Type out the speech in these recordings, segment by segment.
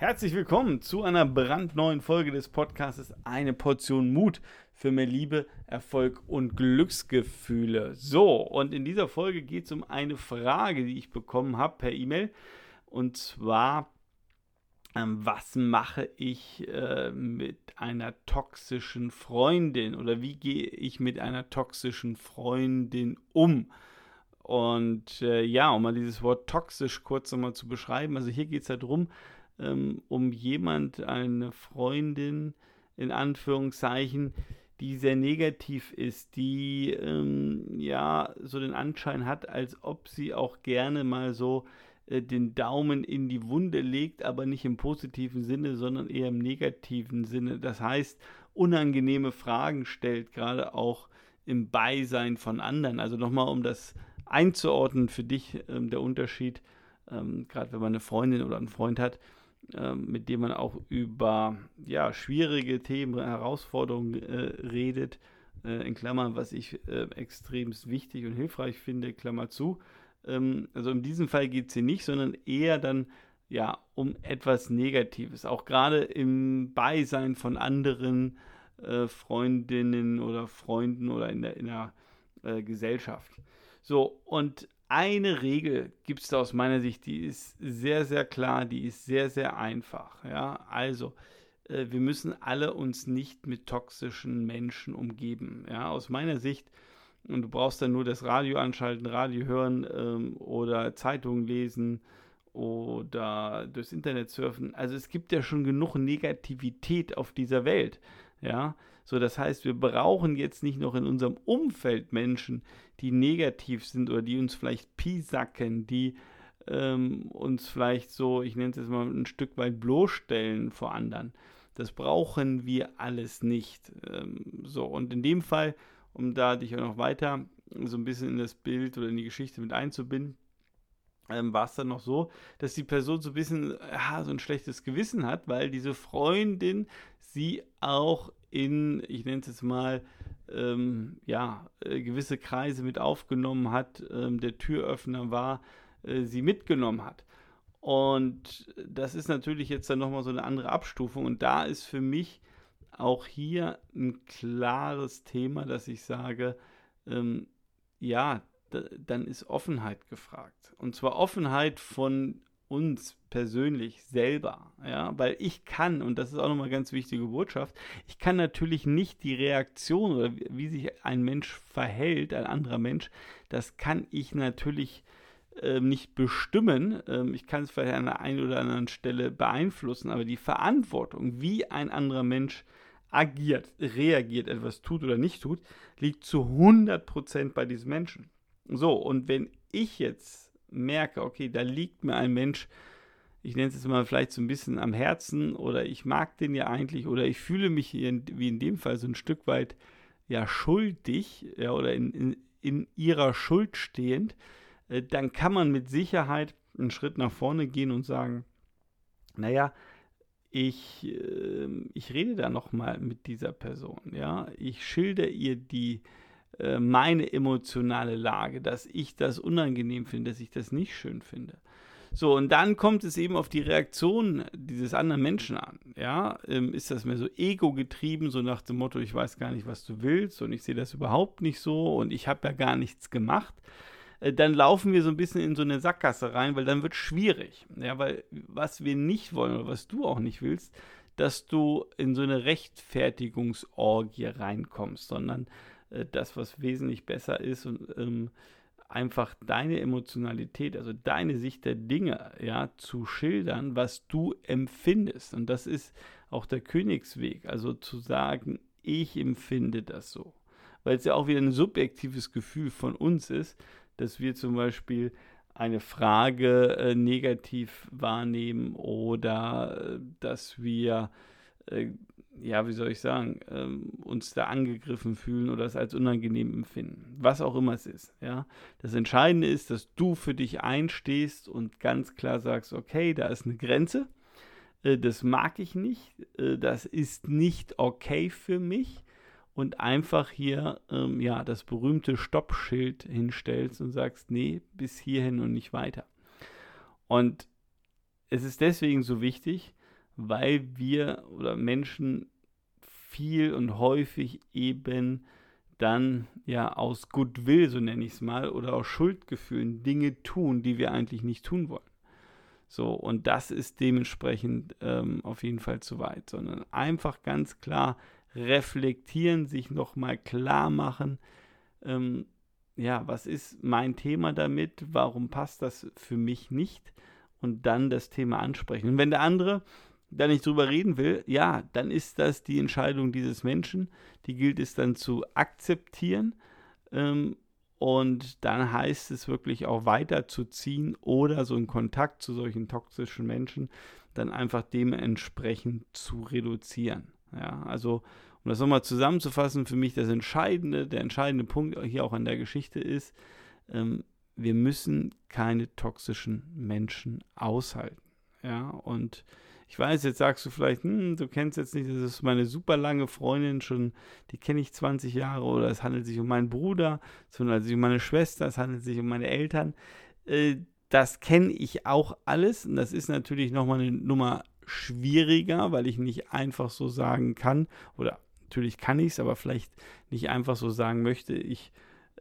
Herzlich willkommen zu einer brandneuen Folge des Podcasts Eine Portion Mut für mehr Liebe, Erfolg und Glücksgefühle. So, und in dieser Folge geht es um eine Frage, die ich bekommen habe per E-Mail. Und zwar, ähm, was mache ich äh, mit einer toxischen Freundin oder wie gehe ich mit einer toxischen Freundin um? Und äh, ja, um mal dieses Wort toxisch kurz nochmal zu beschreiben. Also hier geht es halt darum, ähm, um jemand, eine Freundin in Anführungszeichen, die sehr negativ ist, die ähm, ja so den Anschein hat, als ob sie auch gerne mal so äh, den Daumen in die Wunde legt, aber nicht im positiven Sinne, sondern eher im negativen Sinne. Das heißt, unangenehme Fragen stellt, gerade auch im Beisein von anderen. Also nochmal, um das einzuordnen für dich, ähm, der Unterschied, ähm, gerade wenn man eine Freundin oder einen Freund hat, mit dem man auch über ja, schwierige Themen, Herausforderungen äh, redet, äh, in Klammern, was ich äh, extrem wichtig und hilfreich finde, Klammer zu. Ähm, also in diesem Fall geht es hier nicht, sondern eher dann ja um etwas Negatives, auch gerade im Beisein von anderen äh, Freundinnen oder Freunden oder in der, in der äh, Gesellschaft. So, und eine Regel gibt es da aus meiner Sicht, die ist sehr, sehr klar, die ist sehr, sehr einfach. Ja, also äh, wir müssen alle uns nicht mit toxischen Menschen umgeben. Ja, aus meiner Sicht, und du brauchst dann nur das Radio anschalten, Radio hören ähm, oder Zeitungen lesen oder durchs Internet surfen. Also es gibt ja schon genug Negativität auf dieser Welt. Ja, so das heißt, wir brauchen jetzt nicht noch in unserem Umfeld Menschen, die negativ sind oder die uns vielleicht piesacken, die ähm, uns vielleicht so, ich nenne es jetzt mal ein Stück weit bloßstellen vor anderen. Das brauchen wir alles nicht. Ähm, so, und in dem Fall, um da dich auch noch weiter so ein bisschen in das Bild oder in die Geschichte mit einzubinden, ähm, war es dann noch so, dass die Person so ein bisschen ja, so ein schlechtes Gewissen hat, weil diese Freundin sie auch in, ich nenne es jetzt mal, ähm, ja, äh, gewisse Kreise mit aufgenommen hat, ähm, der Türöffner war, äh, sie mitgenommen hat. Und das ist natürlich jetzt dann nochmal so eine andere Abstufung. Und da ist für mich auch hier ein klares Thema, dass ich sage, ähm, ja, dann ist Offenheit gefragt. Und zwar Offenheit von uns persönlich selber, ja, weil ich kann, und das ist auch nochmal eine ganz wichtige Botschaft, ich kann natürlich nicht die Reaktion oder wie sich ein Mensch verhält, ein anderer Mensch, das kann ich natürlich äh, nicht bestimmen. Ähm, ich kann es vielleicht an der einen oder anderen Stelle beeinflussen, aber die Verantwortung, wie ein anderer Mensch agiert, reagiert, etwas tut oder nicht tut, liegt zu 100% bei diesem Menschen. So, und wenn ich jetzt merke, okay, da liegt mir ein Mensch, ich nenne es jetzt mal vielleicht so ein bisschen am Herzen oder ich mag den ja eigentlich oder ich fühle mich in, wie in dem Fall so ein Stück weit ja schuldig ja, oder in, in, in ihrer Schuld stehend, äh, dann kann man mit Sicherheit einen Schritt nach vorne gehen und sagen, naja, ich, äh, ich rede da nochmal mit dieser Person, ja, ich schilder ihr die äh, meine emotionale Lage, dass ich das unangenehm finde, dass ich das nicht schön finde. So, und dann kommt es eben auf die Reaktion dieses anderen Menschen an. Ja, ähm, ist das mehr so ego-getrieben, so nach dem Motto, ich weiß gar nicht, was du willst und ich sehe das überhaupt nicht so und ich habe ja gar nichts gemacht. Äh, dann laufen wir so ein bisschen in so eine Sackgasse rein, weil dann wird es schwierig. Ja, weil was wir nicht wollen oder was du auch nicht willst, dass du in so eine Rechtfertigungsorgie reinkommst, sondern äh, das, was wesentlich besser ist und ähm, einfach deine Emotionalität, also deine Sicht der Dinge, ja, zu schildern, was du empfindest. Und das ist auch der Königsweg, also zu sagen, ich empfinde das so. Weil es ja auch wieder ein subjektives Gefühl von uns ist, dass wir zum Beispiel eine Frage äh, negativ wahrnehmen oder äh, dass wir äh, ja, wie soll ich sagen, ähm, uns da angegriffen fühlen oder es als unangenehm empfinden. Was auch immer es ist. Ja? Das Entscheidende ist, dass du für dich einstehst und ganz klar sagst, okay, da ist eine Grenze. Äh, das mag ich nicht. Äh, das ist nicht okay für mich. Und einfach hier ähm, ja, das berühmte Stoppschild hinstellst und sagst, nee, bis hierhin und nicht weiter. Und es ist deswegen so wichtig, weil wir oder Menschen viel und häufig eben dann ja aus Goodwill, so nenne ich es mal, oder aus Schuldgefühlen Dinge tun, die wir eigentlich nicht tun wollen. So, und das ist dementsprechend ähm, auf jeden Fall zu weit, sondern einfach ganz klar reflektieren, sich nochmal klar machen, ähm, ja, was ist mein Thema damit, warum passt das für mich nicht und dann das Thema ansprechen. Und wenn der andere da nicht drüber reden will, ja, dann ist das die Entscheidung dieses Menschen, die gilt es dann zu akzeptieren ähm, und dann heißt es wirklich auch weiterzuziehen oder so einen Kontakt zu solchen toxischen Menschen dann einfach dementsprechend zu reduzieren. Ja, also um das nochmal zusammenzufassen, für mich das Entscheidende, der entscheidende Punkt hier auch an der Geschichte ist, ähm, wir müssen keine toxischen Menschen aushalten. Ja, und ich weiß, jetzt sagst du vielleicht, hm, du kennst jetzt nicht, das ist meine super lange Freundin, schon, die kenne ich 20 Jahre, oder es handelt sich um meinen Bruder, es handelt sich um meine Schwester, es handelt sich um meine Eltern. Äh, das kenne ich auch alles und das ist natürlich nochmal eine Nummer schwieriger, weil ich nicht einfach so sagen kann, oder natürlich kann ich es, aber vielleicht nicht einfach so sagen möchte, ich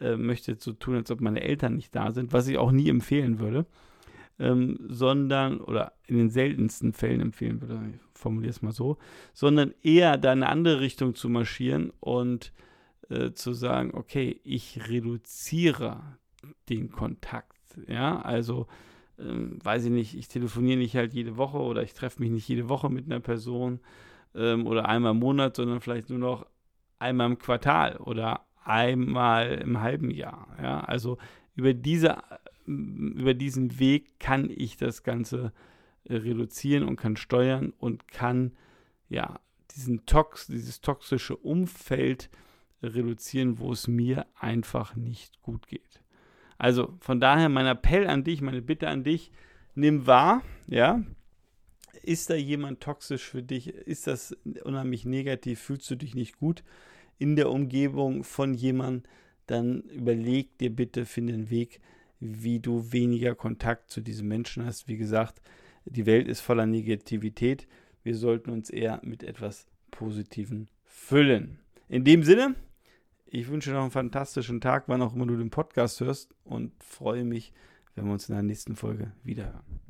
äh, möchte so tun, als ob meine Eltern nicht da sind, was ich auch nie empfehlen würde, ähm, sondern, oder in den seltensten Fällen empfehlen würde, ich formuliere es mal so, sondern eher da eine andere Richtung zu marschieren und äh, zu sagen, okay, ich reduziere den Kontakt. Ja, also ähm, weiß ich nicht, ich telefoniere nicht halt jede Woche oder ich treffe mich nicht jede Woche mit einer Person ähm, oder einmal im Monat, sondern vielleicht nur noch einmal im Quartal oder einmal im halben Jahr. Ja? Also über, diese, über diesen Weg kann ich das Ganze äh, reduzieren und kann steuern und kann ja diesen Tox, dieses toxische Umfeld reduzieren, wo es mir einfach nicht gut geht. Also von daher mein Appell an dich, meine Bitte an dich, nimm wahr, ja, ist da jemand toxisch für dich? Ist das unheimlich negativ? Fühlst du dich nicht gut in der Umgebung von jemandem? Dann überleg dir bitte, finde einen Weg, wie du weniger Kontakt zu diesem Menschen hast. Wie gesagt, die Welt ist voller Negativität. Wir sollten uns eher mit etwas Positiven füllen. In dem Sinne, ich wünsche noch einen fantastischen Tag, wann auch immer du den Podcast hörst und freue mich, wenn wir uns in der nächsten Folge wiederhören.